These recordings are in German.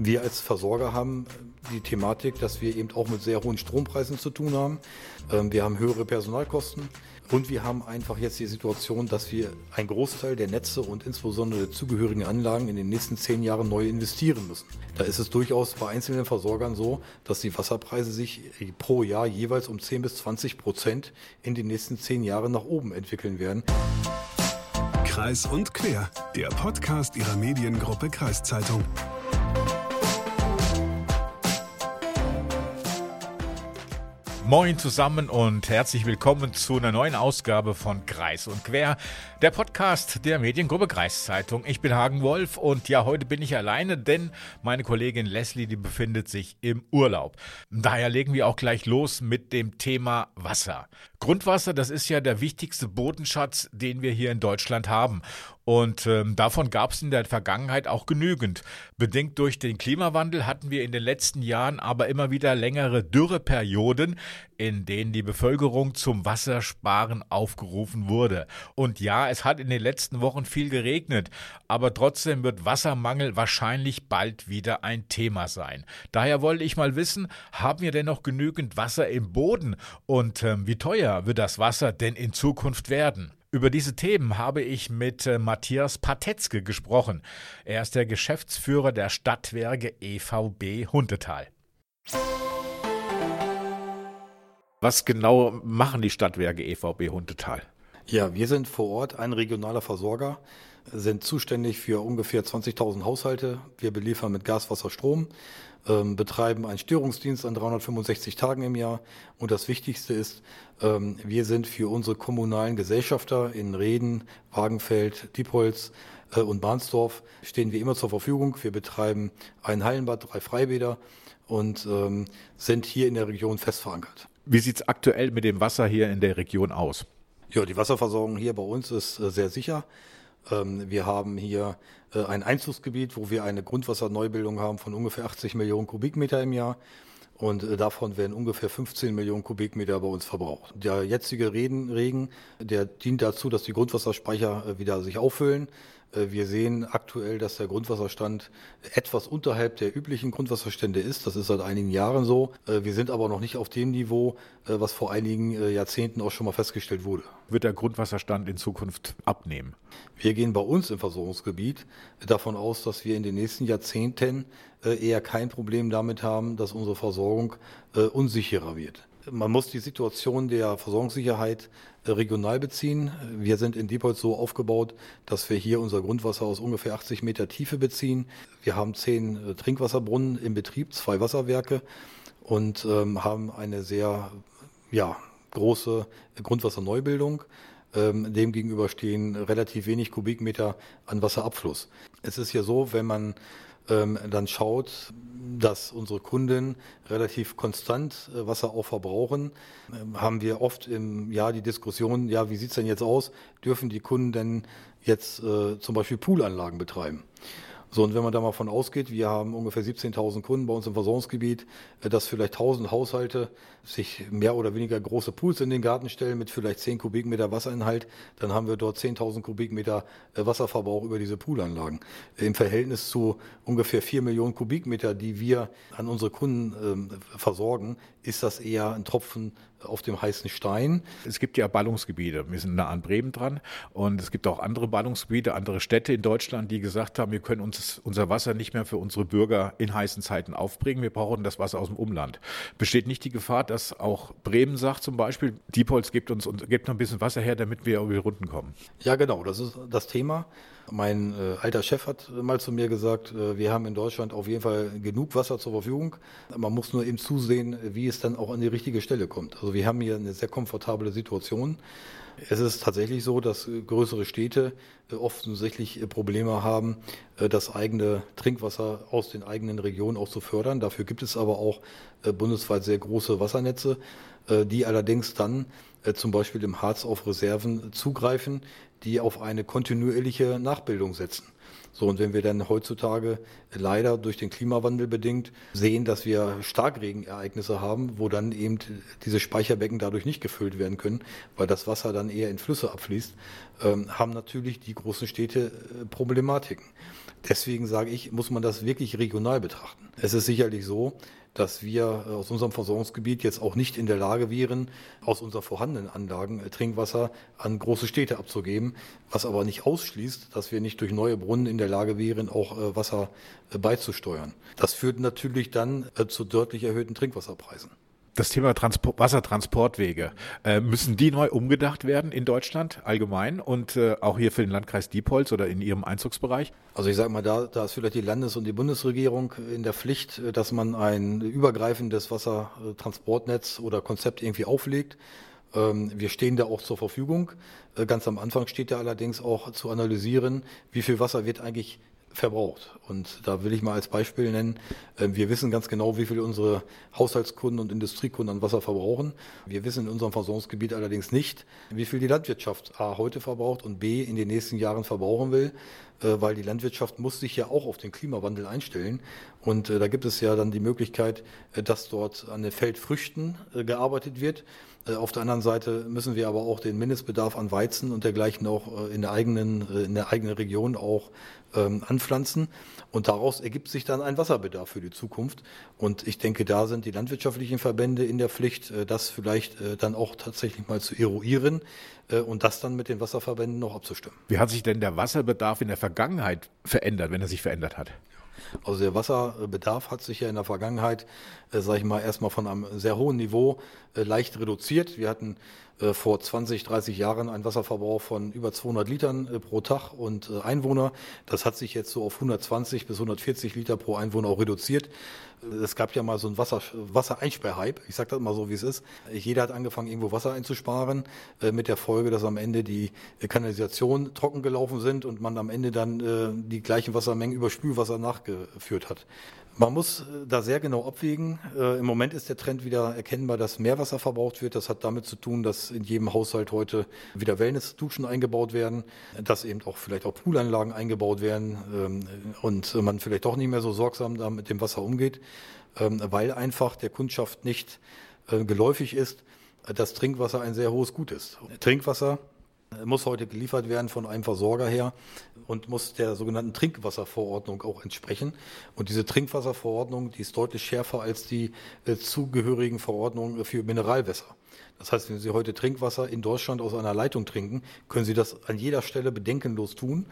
Wir als Versorger haben die Thematik, dass wir eben auch mit sehr hohen Strompreisen zu tun haben. Ähm, wir haben höhere Personalkosten. Und wir haben einfach jetzt die Situation, dass wir einen Großteil der Netze und insbesondere der zugehörigen Anlagen in den nächsten zehn Jahren neu investieren müssen. Da ist es durchaus bei einzelnen Versorgern so, dass die Wasserpreise sich pro Jahr jeweils um 10 bis 20 Prozent in den nächsten zehn Jahren nach oben entwickeln werden. Kreis und Quer, der Podcast Ihrer Mediengruppe Kreiszeitung. Moin zusammen und herzlich willkommen zu einer neuen Ausgabe von Kreis und Quer, der Podcast der Mediengruppe Kreiszeitung. Ich bin Hagen Wolf und ja, heute bin ich alleine, denn meine Kollegin Leslie, die befindet sich im Urlaub. Daher legen wir auch gleich los mit dem Thema Wasser. Grundwasser, das ist ja der wichtigste Bodenschatz, den wir hier in Deutschland haben. Und ähm, davon gab es in der Vergangenheit auch genügend. Bedingt durch den Klimawandel hatten wir in den letzten Jahren aber immer wieder längere Dürreperioden, in denen die Bevölkerung zum Wassersparen aufgerufen wurde. Und ja, es hat in den letzten Wochen viel geregnet, aber trotzdem wird Wassermangel wahrscheinlich bald wieder ein Thema sein. Daher wollte ich mal wissen, haben wir denn noch genügend Wasser im Boden und ähm, wie teuer wird das Wasser denn in Zukunft werden? Über diese Themen habe ich mit äh, Matthias Patetzke gesprochen. Er ist der Geschäftsführer der Stadtwerke EVB Hundetal. Was genau machen die Stadtwerke EVB Hundetal? Ja, wir sind vor Ort ein regionaler Versorger, sind zuständig für ungefähr 20.000 Haushalte. Wir beliefern mit Gas, Wasser, Strom, ähm, betreiben einen Störungsdienst an 365 Tagen im Jahr. Und das Wichtigste ist, ähm, wir sind für unsere kommunalen Gesellschafter in Reden, Wagenfeld, Diepholz äh, und Bahnsdorf stehen wir immer zur Verfügung. Wir betreiben ein Hallenbad, drei Freibäder und ähm, sind hier in der Region fest verankert. Wie sieht es aktuell mit dem Wasser hier in der Region aus? Ja, die Wasserversorgung hier bei uns ist äh, sehr sicher. Ähm, wir haben hier äh, ein Einzugsgebiet, wo wir eine Grundwasserneubildung haben von ungefähr 80 Millionen Kubikmeter im Jahr. Und äh, davon werden ungefähr 15 Millionen Kubikmeter bei uns verbraucht. Der jetzige Regen, der dient dazu, dass die Grundwasserspeicher wieder sich auffüllen. Äh, wir sehen aktuell, dass der Grundwasserstand etwas unterhalb der üblichen Grundwasserstände ist. Das ist seit einigen Jahren so. Äh, wir sind aber noch nicht auf dem Niveau, äh, was vor einigen Jahrzehnten auch schon mal festgestellt wurde. Wird der Grundwasserstand in Zukunft abnehmen? Wir gehen bei uns im Versorgungsgebiet davon aus, dass wir in den nächsten Jahrzehnten eher kein Problem damit haben, dass unsere Versorgung unsicherer wird. Man muss die Situation der Versorgungssicherheit äh, regional beziehen. Wir sind in Diepholz so aufgebaut, dass wir hier unser Grundwasser aus ungefähr 80 Meter Tiefe beziehen. Wir haben zehn äh, Trinkwasserbrunnen im Betrieb, zwei Wasserwerke und ähm, haben eine sehr ja, große Grundwasserneubildung. Ähm, dem gegenüber stehen relativ wenig Kubikmeter an Wasserabfluss. Es ist ja so, wenn man ähm, dann schaut, dass unsere Kunden relativ konstant äh, Wasser auch verbrauchen, ähm, haben wir oft im Jahr die Diskussion, ja, wie sieht's denn jetzt aus? Dürfen die Kunden denn jetzt äh, zum Beispiel Poolanlagen betreiben? So, und wenn man da mal von ausgeht, wir haben ungefähr 17.000 Kunden bei uns im Versorgungsgebiet, äh, dass vielleicht 1.000 Haushalte sich mehr oder weniger große Pools in den Garten stellen mit vielleicht 10 Kubikmeter Wasserinhalt, dann haben wir dort 10.000 Kubikmeter äh, Wasserverbrauch über diese Poolanlagen. Im Verhältnis zu ungefähr 4 Millionen Kubikmeter, die wir an unsere Kunden ähm, versorgen, ist das eher ein Tropfen auf dem heißen Stein. Es gibt ja Ballungsgebiete. Wir sind nah an Bremen dran und es gibt auch andere Ballungsgebiete, andere Städte in Deutschland, die gesagt haben, wir können uns unser Wasser nicht mehr für unsere Bürger in heißen Zeiten aufbringen. Wir brauchen das Wasser aus dem Umland. Besteht nicht die Gefahr, dass auch Bremen sagt zum Beispiel, Diepholz gibt uns gibt noch ein bisschen Wasser her, damit wir über die Runden kommen? Ja, genau. Das ist das Thema. Mein äh, alter Chef hat mal zu mir gesagt, äh, wir haben in Deutschland auf jeden Fall genug Wasser zur Verfügung. Man muss nur eben zusehen, wie es dann auch an die richtige Stelle kommt. Also wir haben hier eine sehr komfortable Situation. Es ist tatsächlich so, dass größere Städte äh, offensichtlich äh, Probleme haben, äh, das eigene Trinkwasser aus den eigenen Regionen auch zu fördern. Dafür gibt es aber auch bundesweit sehr große Wassernetze, die allerdings dann zum Beispiel im Harz auf Reserven zugreifen, die auf eine kontinuierliche Nachbildung setzen. So, und wenn wir dann heutzutage leider durch den Klimawandel bedingt sehen, dass wir Starkregenereignisse haben, wo dann eben diese Speicherbecken dadurch nicht gefüllt werden können, weil das Wasser dann eher in Flüsse abfließt, ähm, haben natürlich die großen Städte äh, Problematiken. Deswegen sage ich, muss man das wirklich regional betrachten. Es ist sicherlich so, dass wir äh, aus unserem Versorgungsgebiet jetzt auch nicht in der Lage wären, aus unseren vorhandenen Anlagen äh, Trinkwasser an große Städte abzugeben, was aber nicht ausschließt, dass wir nicht durch neue Brunnen in der Lage wären, auch äh, Wasser beizusteuern. Das führt natürlich dann zu deutlich erhöhten Trinkwasserpreisen das Thema Transport, Wassertransportwege, äh, müssen die neu umgedacht werden in Deutschland allgemein und äh, auch hier für den Landkreis Diepholz oder in Ihrem Einzugsbereich? Also ich sage mal, da, da ist vielleicht die Landes- und die Bundesregierung in der Pflicht, äh, dass man ein übergreifendes Wassertransportnetz oder Konzept irgendwie auflegt. Ähm, wir stehen da auch zur Verfügung. Äh, ganz am Anfang steht da allerdings auch zu analysieren, wie viel Wasser wird eigentlich verbraucht. Und da will ich mal als Beispiel nennen, ähm, wir wissen ganz genau, wie viel unsere Haushaltskunden und Industriekunden an Wasser verbrauchen. Wir wissen in unserem Versorgungsgebiet allerdings nicht, wie viel die Landwirtschaft A heute verbraucht und B in den nächsten Jahren verbrauchen will, weil die Landwirtschaft muss sich ja auch auf den Klimawandel einstellen. Und äh, da gibt es ja dann die Möglichkeit, äh, dass dort an den Feldfrüchten gearbeitet wird. Auf der anderen Seite müssen wir aber auch den Mindestbedarf an Weizen und dergleichen auch in der eigenen, in der eigenen Region auch ähm, anpflanzen. Und daraus ergibt sich dann ein Wasserbedarf für die Zukunft. Und ich denke, da sind die landwirtschaftlichen Verbände in der Pflicht, äh, das vielleicht äh, dann auch tatsächlich mal zu eruieren äh, und das dann mit den Wasserverbänden noch abzustimmen. Wie hat sich denn der Wasserbedarf in der Vergangenheit verändert, wenn er sich verändert hat? Also der Wasserbedarf hat sich ja in der Vergangenheit, äh, sage ich mal, erstmal von einem sehr hohen Niveau äh, leicht reduziert. Wir hatten äh, vor 20, 30 Jahren einen Wasserverbrauch von über 200 Litern äh, pro Tag und äh, Einwohner. Das hat sich jetzt so auf 120 bis 140 Liter pro Einwohner auch reduziert. Es gab ja mal so einen Wasser, Wassereinsperrhype. Ich sage das mal so, wie es ist. Jeder hat angefangen, irgendwo Wasser einzusparen, mit der Folge, dass am Ende die Kanalisation trocken gelaufen sind und man am Ende dann die gleichen Wassermengen über Spülwasser nachgeführt hat. Man muss äh, da sehr genau abwägen. Äh, Im Moment ist der Trend wieder erkennbar, dass mehr Wasser verbraucht wird. Das hat damit zu tun, dass in jedem Haushalt heute wieder Wellness-Duschen eingebaut werden, dass eben auch vielleicht auch Poolanlagen eingebaut werden ähm, und man vielleicht doch nicht mehr so sorgsam da mit dem Wasser umgeht, ähm, weil einfach der Kundschaft nicht äh, geläufig ist, dass Trinkwasser ein sehr hohes Gut ist. Trinkwasser muss heute geliefert werden von einem Versorger her und muss der sogenannten Trinkwasserverordnung auch entsprechen. Und diese Trinkwasserverordnung, die ist deutlich schärfer als die äh, zugehörigen Verordnungen für Mineralwässer. Das heißt, wenn Sie heute Trinkwasser in Deutschland aus einer Leitung trinken, können Sie das an jeder Stelle bedenkenlos tun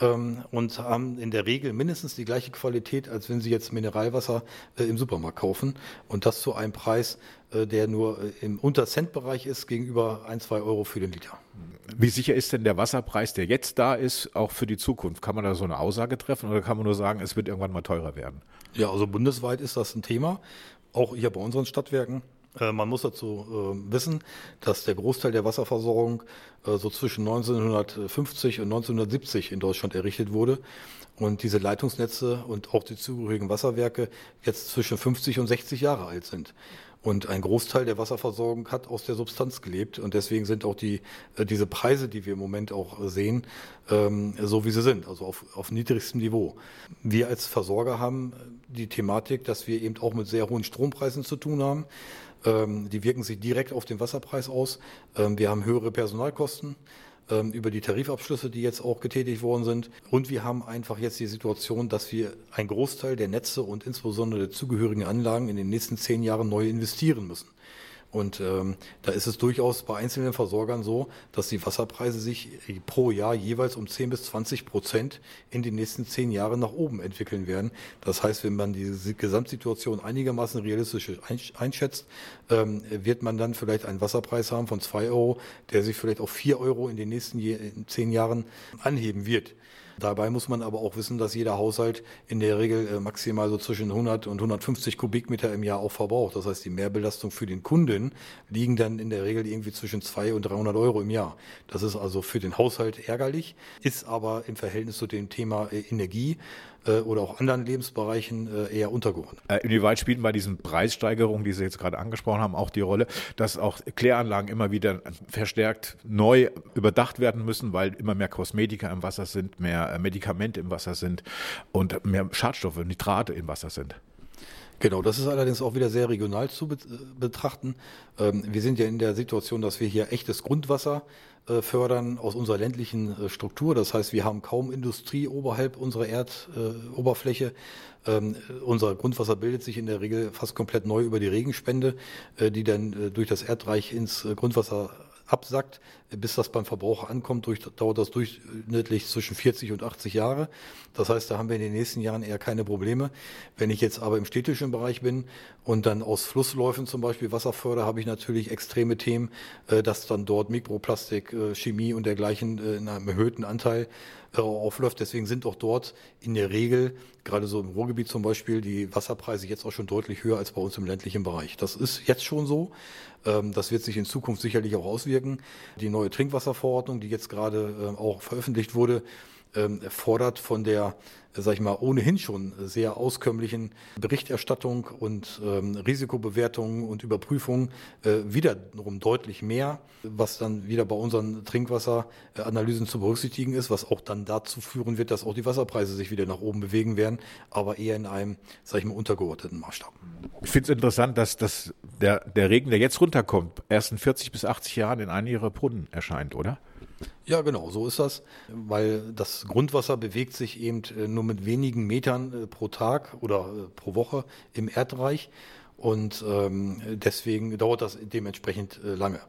ähm, und haben in der Regel mindestens die gleiche Qualität, als wenn Sie jetzt Mineralwasser äh, im Supermarkt kaufen. Und das zu einem Preis, äh, der nur äh, im Unter-Cent-Bereich ist, gegenüber ein, zwei Euro für den Liter. Wie sicher ist denn der Wasserpreis, der jetzt da ist, auch für die Zukunft? Kann man da so eine Aussage treffen oder kann man nur sagen, es wird irgendwann mal teurer werden? Ja, also bundesweit ist das ein Thema, auch hier bei unseren Stadtwerken. Äh, man muss dazu äh, wissen, dass der Großteil der Wasserversorgung äh, so zwischen 1950 und 1970 in Deutschland errichtet wurde und diese Leitungsnetze und auch die zugehörigen Wasserwerke jetzt zwischen 50 und 60 Jahre alt sind. Und ein Großteil der Wasserversorgung hat aus der Substanz gelebt. Und deswegen sind auch die, diese Preise, die wir im Moment auch sehen, ähm, so wie sie sind, also auf, auf niedrigstem Niveau. Wir als Versorger haben die Thematik, dass wir eben auch mit sehr hohen Strompreisen zu tun haben. Ähm, die wirken sich direkt auf den Wasserpreis aus. Ähm, wir haben höhere Personalkosten ähm, über die Tarifabschlüsse, die jetzt auch getätigt worden sind. Und wir haben einfach jetzt die Situation, dass wir einen Großteil der Netze und insbesondere der zugehörigen Anlagen in den nächsten zehn Jahren neu investieren müssen. Und ähm, da ist es durchaus bei einzelnen Versorgern so, dass die Wasserpreise sich pro Jahr jeweils um 10 bis 20 Prozent in den nächsten zehn Jahren nach oben entwickeln werden. Das heißt, wenn man diese Gesamtsituation einigermaßen realistisch einschätzt, ähm, wird man dann vielleicht einen Wasserpreis haben von zwei Euro, der sich vielleicht auf vier Euro in den nächsten zehn Jahren anheben wird. Dabei muss man aber auch wissen, dass jeder Haushalt in der Regel äh, maximal so zwischen 100 und 150 Kubikmeter im Jahr auch verbraucht. Das heißt, die Mehrbelastung für den Kunden liegen dann in der Regel irgendwie zwischen 200 und 300 Euro im Jahr. Das ist also für den Haushalt ärgerlich, ist aber im Verhältnis zu dem Thema äh, Energie äh, oder auch anderen Lebensbereichen eher untergeordnet. Inwieweit spielen bei diesen Preissteigerungen, die Sie jetzt gerade angesprochen haben, auch die Rolle, dass auch Kläranlagen immer wieder verstärkt neu überdacht werden müssen, weil immer mehr Kosmetika im Wasser sind, mehr Medikamente im Wasser sind und mehr Schadstoffe, Nitrate im Wasser sind? Genau, das ist allerdings auch wieder sehr regional zu betrachten. Ähm, wir sind ja in der Situation, dass wir hier echtes Grundwasser äh, fördern aus unserer ländlichen äh, Struktur. Das heißt, wir haben kaum Industrie oberhalb unserer Erdoberfläche. Ähm, unser Grundwasser bildet sich in der Regel fast komplett neu über die Regenspende, äh, die dann durch das Erdreich ins Grundwasser absackt, bis das beim Verbraucher ankommt, durch, dauert das durchschnittlich zwischen 40 und 80 Jahre. Das heißt, da haben wir in den nächsten Jahren eher keine Probleme. Wenn ich jetzt aber im städtischen Bereich bin und dann aus Flussläufen zum Beispiel Wasser fördere, habe ich natürlich extreme Themen, äh, dass dann dort Mikroplastik, äh, Chemie und dergleichen äh, in einem erhöhten Anteil aufläuft. Deswegen sind auch dort in der Regel, gerade so im Ruhrgebiet zum Beispiel, die Wasserpreise jetzt auch schon deutlich höher als bei uns im ländlichen Bereich. Das ist jetzt schon so. Ähm, das wird sich in Zukunft sicherlich auch auswirken. Die neue Trinkwasserverordnung, die jetzt gerade ähm, auch veröffentlicht wurde, ähm, fordert von der, sag ich mal, ohnehin schon sehr auskömmlichen Berichterstattung und ähm, Risikobewertung und Überprüfung äh, wiederum deutlich mehr, was dann wieder bei unseren Trinkwasseranalysen zu berücksichtigen ist, was auch dann dazu führen wird, dass auch die Wasserpreise sich wieder nach oben bewegen werden, aber eher in einem, sag ich mal, untergeordneten Maßstab. Ich finde es interessant, dass, dass der, der Regen, der jetzt runterkommt, erst in 40 bis 80 Jahren in einem ihrer Brunnen erscheint, oder? Ja, genau, so ist das, weil das Grundwasser bewegt sich eben äh, nur mit wenigen Metern äh, pro Tag oder äh, pro Woche im Erdreich und ähm, deswegen dauert das dementsprechend lange.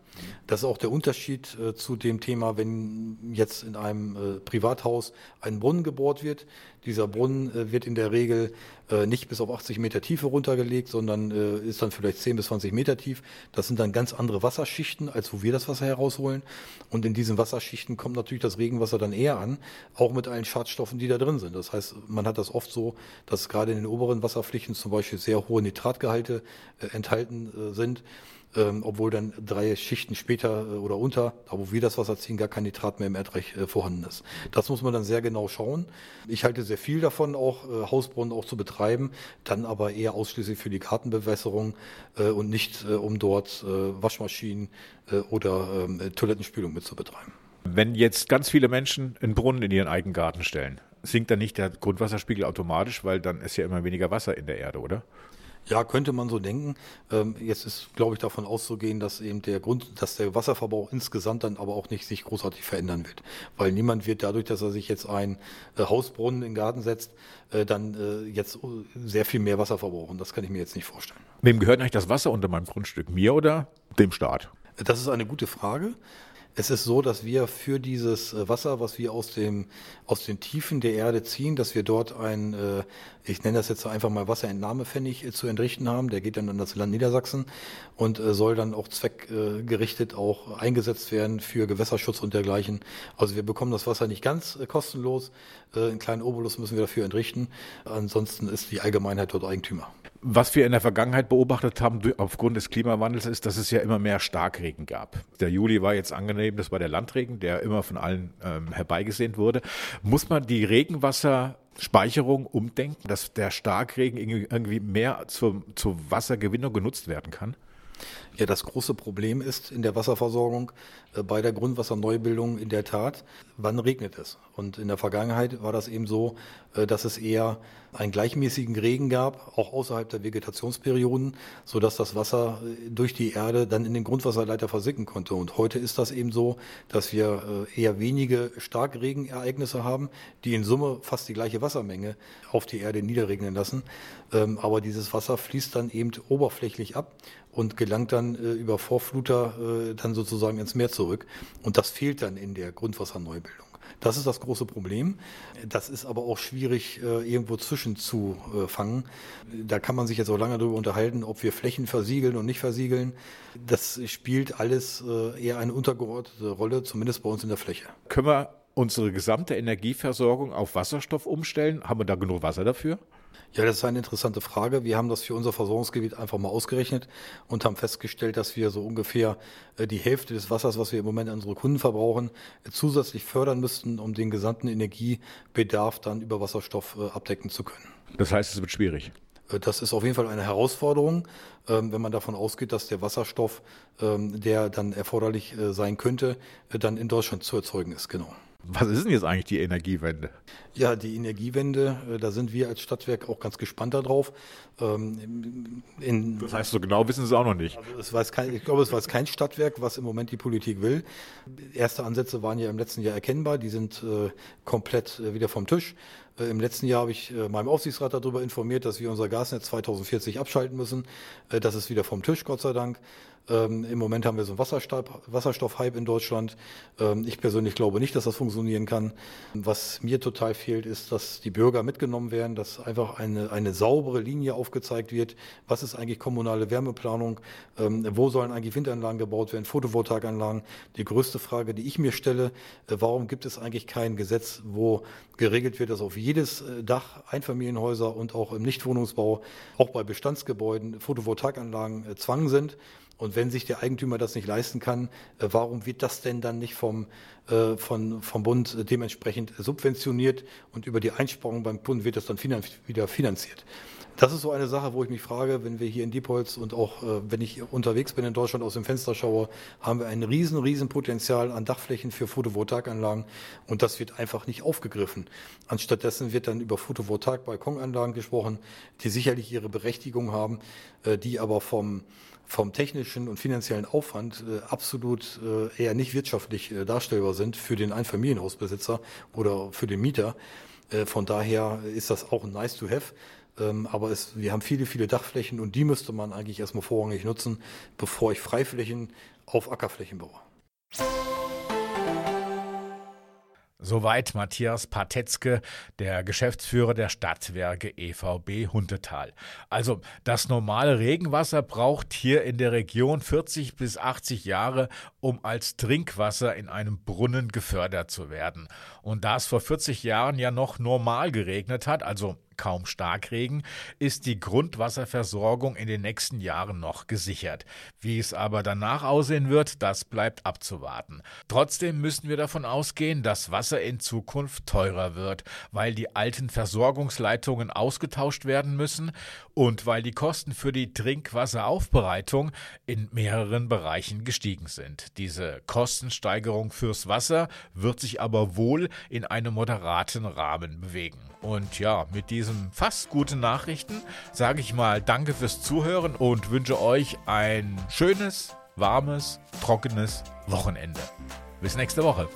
Das ist auch der Unterschied äh, zu dem Thema, wenn jetzt in einem äh, Privathaus ein Brunnen gebohrt wird. Dieser Brunnen äh, wird in der Regel äh, nicht bis auf 80 Meter Tiefe runtergelegt, sondern äh, ist dann vielleicht 10 bis 20 Meter tief. Das sind dann ganz andere Wasserschichten, als wo wir das Wasser herausholen. Und in diesen Wasserschichten kommt natürlich das Regenwasser dann eher an, auch mit allen Schadstoffen, die da drin sind. Das heißt, man hat das oft so, dass gerade in den oberen Wasserpflichten zum Beispiel sehr hohe Nitratgehalte enthalten sind ähm, obwohl dann drei Schichten später äh, oder unter, da wo wir das Wasser ziehen, gar kein Nitrat mehr im Erdreich äh, vorhanden ist. Das muss man dann sehr genau schauen. Ich halte sehr viel davon, auch äh, Hausbrunnen auch zu betreiben, dann aber eher ausschließlich für die Gartenbewässerung äh, und nicht äh, um dort äh, Waschmaschinen oder ähm, Toilettenspülung mit zu betreiben. Wenn jetzt ganz viele Menschen einen Brunnen in ihren eigenen Garten stellen, sinkt dann nicht der Grundwasserspiegel automatisch, weil dann ist ja immer weniger Wasser in der Erde, oder? Ja, könnte man so denken. Ähm, jetzt ist, glaube ich, davon auszugehen, dass eben der Grund, dass der Wasserverbrauch insgesamt dann aber auch nicht sich großartig verändern wird. Weil niemand wird dadurch, dass er sich jetzt ein äh, Hausbrunnen in den Garten setzt, äh, dann äh, jetzt sehr viel mehr Wasser verbrauchen. Das kann ich mir jetzt nicht vorstellen. Wem gehört eigentlich das Wasser unter meinem Grundstück? Mir oder dem Staat? Das ist eine gute Frage. Es ist so, dass wir für dieses äh, Wasser, was wir aus dem aus den Tiefen der Erde ziehen, dass wir dort ein, äh, ich nenne das jetzt einfach mal Wasserentnahmepfennig äh, zu entrichten haben. Der geht dann an das Land Niedersachsen und soll dann auch zweckgerichtet auch eingesetzt werden für Gewässerschutz und dergleichen. Also wir bekommen das Wasser nicht ganz kostenlos. Einen kleinen Obolus müssen wir dafür entrichten. Ansonsten ist die Allgemeinheit dort Eigentümer. Was wir in der Vergangenheit beobachtet haben aufgrund des Klimawandels ist, dass es ja immer mehr Starkregen gab. Der Juli war jetzt angenehm, das war der Landregen, der immer von allen ähm, herbeigesehnt wurde. Muss man die Regenwasserspeicherung umdenken, dass der Starkregen irgendwie mehr zur, zur Wassergewinnung genutzt werden kann? Ja, das große Problem ist in der Wasserversorgung äh, bei der Grundwasserneubildung in der Tat, wann regnet es? Und in der Vergangenheit war das eben so, äh, dass es eher einen gleichmäßigen Regen gab, auch außerhalb der Vegetationsperioden, so dass das Wasser äh, durch die Erde dann in den Grundwasserleiter versicken konnte. Und heute ist das eben so, dass wir eher wenige Starkregenereignisse haben, die in Summe fast die gleiche Wassermenge auf die Erde niederregnen lassen. Ähm, aber dieses Wasser fließt dann eben oberflächlich ab und gelangt dann über Vorfluter dann sozusagen ins Meer zurück. Und das fehlt dann in der Grundwasserneubildung. Das ist das große Problem. Das ist aber auch schwierig äh, irgendwo zwischenzufangen. Da kann man sich jetzt auch lange darüber unterhalten, ob wir Flächen versiegeln und nicht versiegeln. Das spielt alles äh, eher eine untergeordnete Rolle, zumindest bei uns in der Fläche. Können wir unsere gesamte Energieversorgung auf Wasserstoff umstellen? Haben wir da genug Wasser dafür? Ja, das ist eine interessante Frage. Wir haben das für unser Versorgungsgebiet einfach mal ausgerechnet und haben festgestellt, dass wir so ungefähr äh, die Hälfte des Wassers, was wir im Moment an unsere Kunden verbrauchen, äh, zusätzlich fördern müssten, um den gesamten Energiebedarf dann über Wasserstoff äh, abdecken zu können. Das heißt, es wird schwierig. Das ist auf jeden Fall eine Herausforderung, ähm, wenn man davon ausgeht, dass der Wasserstoff, ähm, der dann erforderlich sein könnte, dann in Deutschland zu erzeugen ist. Genau. Was ist denn jetzt eigentlich die Energiewende? Ja, die Energiewende, äh, da sind wir als Stadtwerk auch ganz gespannt darauf. Ähm, in, das heißt, so genau wissen Sie es auch noch nicht. Also kein, ich glaube, es weiß kein Stadtwerk, was im Moment die Politik will. Erste Ansätze waren ja im letzten Jahr erkennbar, die sind äh, komplett äh, wieder vom Tisch. Äh, Im letzten Jahr habe ich äh, meinem Aufsichtsrat darüber informiert, dass wir unser Gasnetz 2040 abschalten müssen. Äh, das ist wieder vom Tisch, Gott sei Dank. Ähm, Im Moment haben wir so einen Wasserstoff, Wasserstoffhype in Deutschland. Ähm, ich persönlich glaube nicht, dass das funktionieren kann. Was mir total fehlt, ist, dass die Bürger mitgenommen werden, dass einfach eine, eine saubere Linie aufgezeigt wird. Was ist eigentlich kommunale Wärmeplanung? Ähm, wo sollen eigentlich Windanlagen gebaut werden? Photovoltaikanlagen? Die größte Frage, die ich mir stelle, warum gibt es eigentlich kein Gesetz, wo geregelt wird, dass auf jedes äh, Dach Einfamilienhäuser und auch im Nichtwohnungsbau, auch bei Bestandsgebäuden Photovoltaikanlagen äh, Zwang sind? Und wenn sich der Eigentümer das nicht leisten kann, äh, warum wird das denn dann nicht vom, äh, von, vom Bund dementsprechend subventioniert und über die Einsparung beim Kunden wird das dann finanz wieder finanziert? Das ist so eine Sache, wo ich mich frage, wenn wir hier in Diepholz und auch äh, wenn ich unterwegs bin in Deutschland aus dem Fenster schaue, haben wir ein riesen, riesen Potenzial an Dachflächen für Photovoltaikanlagen und das wird einfach nicht aufgegriffen. Anstattdessen wird dann über Photovoltaik-Balkonanlagen gesprochen, die sicherlich ihre Berechtigung haben, äh, die aber vom vom technischen und finanziellen Aufwand äh, absolut äh, eher nicht wirtschaftlich äh, darstellbar sind für den Einfamilienhausbesitzer oder für den Mieter. Von daher ist das auch ein nice to have. Ähm, aber es, wir haben viele, viele Dachflächen und die müsste man eigentlich erstmal vorrangig nutzen, bevor ich Freiflächen auf Ackerflächen baue. Soweit Matthias Patetzke, der Geschäftsführer der Stadtwerke EVB Hundetal. Also das normale Regenwasser braucht hier in der Region 40 bis 80 Jahre, um als Trinkwasser in einem Brunnen gefördert zu werden. Und da es vor 40 Jahren ja noch normal geregnet hat, also kaum Starkregen, ist die Grundwasserversorgung in den nächsten Jahren noch gesichert. Wie es aber danach aussehen wird, das bleibt abzuwarten. Trotzdem müssen wir davon ausgehen, dass Wasser in Zukunft teurer wird, weil die alten Versorgungsleitungen ausgetauscht werden müssen und weil die Kosten für die Trinkwasseraufbereitung in mehreren Bereichen gestiegen sind. Diese Kostensteigerung fürs Wasser wird sich aber wohl in einem moderaten Rahmen bewegen. Und ja, mit diesen fast guten Nachrichten sage ich mal Danke fürs Zuhören und wünsche euch ein schönes, warmes, trockenes Wochenende. Bis nächste Woche.